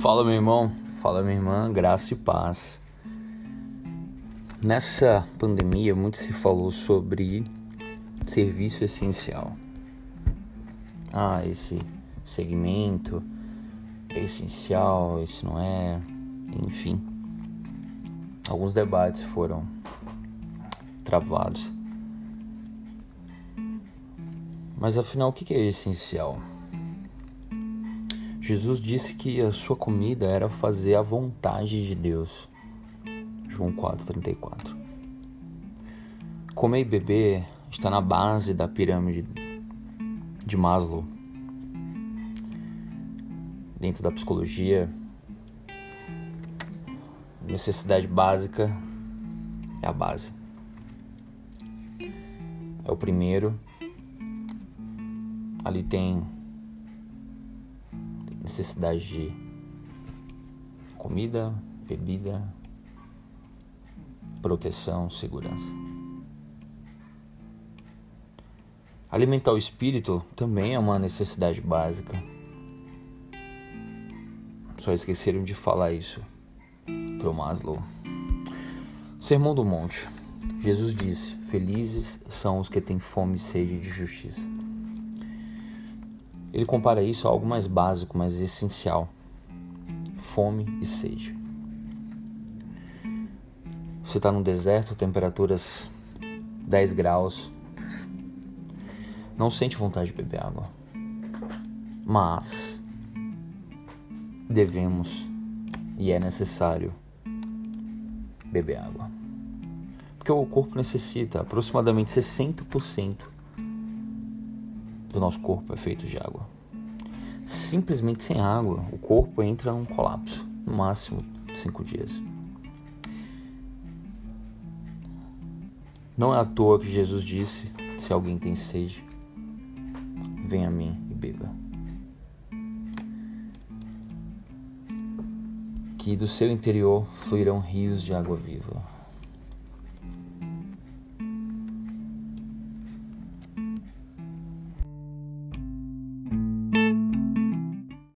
Fala, meu irmão. Fala, minha irmã. Graça e paz. Nessa pandemia, muito se falou sobre serviço essencial. Ah, esse segmento é essencial, esse não é. Enfim. Alguns debates foram travados. Mas afinal, o que é essencial? Jesus disse que a sua comida era fazer a vontade de Deus. João 4,34. Comer e beber está na base da pirâmide de Maslow. Dentro da psicologia, necessidade básica é a base. É o primeiro. Ali tem necessidade de comida, bebida, proteção, segurança. Alimentar o espírito também é uma necessidade básica. Só esqueceram de falar isso pro Maslow. Sermão do Monte. Jesus disse: Felizes são os que têm fome e sede de justiça. Ele compara isso a algo mais básico, mais essencial: fome e sede. Você está no deserto, temperaturas 10 graus, não sente vontade de beber água, mas devemos e é necessário beber água. Porque o corpo necessita aproximadamente 60% do nosso corpo é feito de água. Simplesmente sem água, o corpo entra num colapso, no máximo cinco dias. Não é à toa que Jesus disse: se alguém tem sede, venha a mim e beba. Que do seu interior fluirão rios de água viva.